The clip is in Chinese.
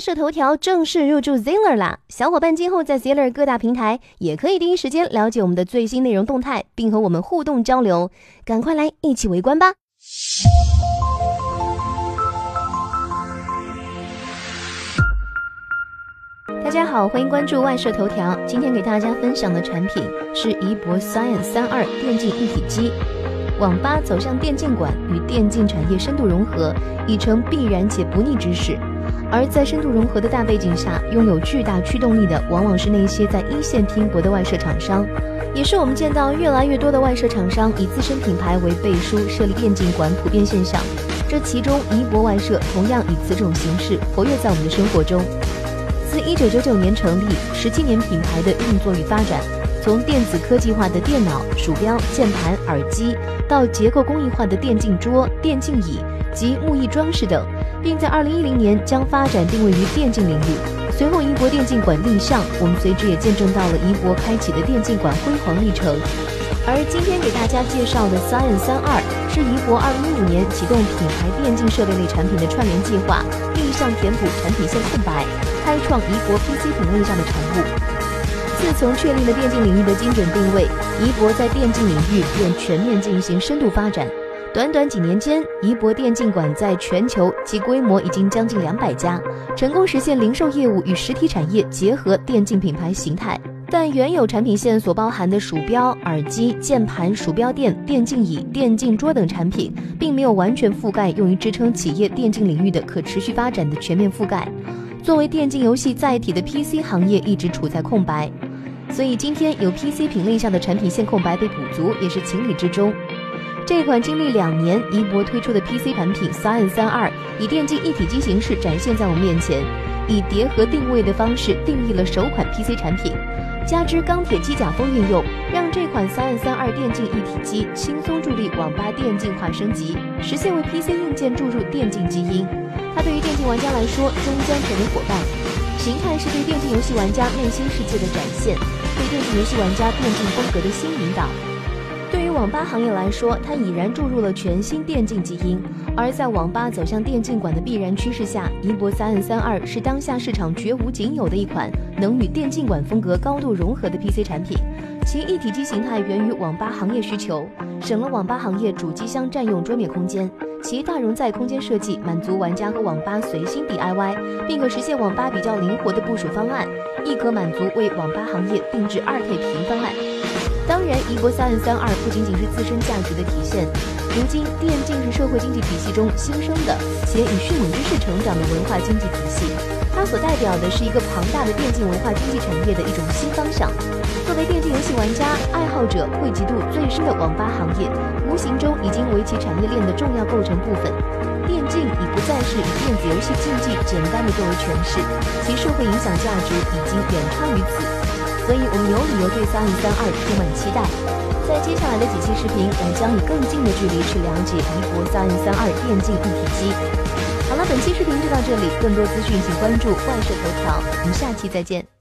社头条正式入驻 Ziller 啦！小伙伴今后在 Ziller 各大平台也可以第一时间了解我们的最新内容动态，并和我们互动交流。赶快来一起围观吧！大家好，欢迎关注万社头条。今天给大家分享的产品是宜博 Science 三二电竞一体机。网吧走向电竞馆，与电竞产业深度融合，已成必然且不逆之势。而在深度融合的大背景下，拥有巨大驱动力的，往往是那些在一线拼搏的外设厂商，也是我们见到越来越多的外设厂商以自身品牌为背书设立电竞馆普遍现象。这其中，宜博外设同样以此种形式活跃在我们的生活中。自一九九九年成立，十七年品牌的运作与发展。从电子科技化的电脑、鼠标、键盘、耳机，到结构工艺化的电竞桌、电竞椅及木艺装饰等，并在二零一零年将发展定位于电竞领域。随后，宜博电竞馆立项，我们随之也见证到了宜博开启的电竞馆辉煌历程。而今天给大家介绍的 Science 三二，是宜博二零一五年启动品牌电竞设备类产品的串联计划，立项填补产品线空白，开创宜博 PC 品类上的产物。自从确立了电竞领域的精准定位，宜博在电竞领域便全面进行深度发展。短短几年间，宜博电竞馆在全球其规模已经将近两百家，成功实现零售业务与实体产业结合电竞品牌形态。但原有产品线所包含的鼠标、耳机、键盘、鼠标垫、电竞椅、电竞桌等产品，并没有完全覆盖用于支撑企业电竞领域的可持续发展的全面覆盖。作为电竞游戏载体的 PC 行业一直处在空白。所以今天有 PC 品类下的产品线空白被补足，也是情理之中。这款经历两年，宜博推出的 PC 产品 Sine 三二，以电竞一体机形式展现在我们面前，以叠合定位的方式定义了首款 PC 产品，加之钢铁机甲风运用，让这款 Sine 三二电竞一体机轻松助力网吧电竞化升级，实现为 PC 硬件注入电竞基因。它对于电竞玩家来说，终将成为伙伴。形态是对电竞游戏玩家内心世界的展现，对电竞游戏玩家电竞风格的新引导。对于网吧行业来说，它已然注入了全新电竞基因。而在网吧走向电竞馆的必然趋势下，银博三 N 三二是当下市场绝无仅有的一款能与电竞馆风格高度融合的 PC 产品。其一体机形态源于网吧行业需求，省了网吧行业主机箱占用桌面空间。其大容载空间设计满足玩家和网吧随心 DIY，并可实现网吧比较灵活的部署方案，亦可满足为网吧行业定制 2K 屏方案。当然，一波三 n 三二不仅仅是自身价值的体现，如今电竞是社会经济体系中新生的且以迅猛之势成长的文化经济体系。它所代表的是一个庞大的电竞文化经济产业的一种新方向。作为电竞游戏玩家爱好者汇集度最深的网吧行业，无形中已经为其产业链的重要构成部分。电竞已不再是以电子游戏竞技简单的作为诠释，其社会影响价值已经远超于此。所以，我们有理由对三零三二充满期待。在接下来的几期视频，我们将以更近的距离去了解宜博三零三二电竞一体机。好了，本期视频就到这里，更多资讯请关注外设头条，我们下期再见。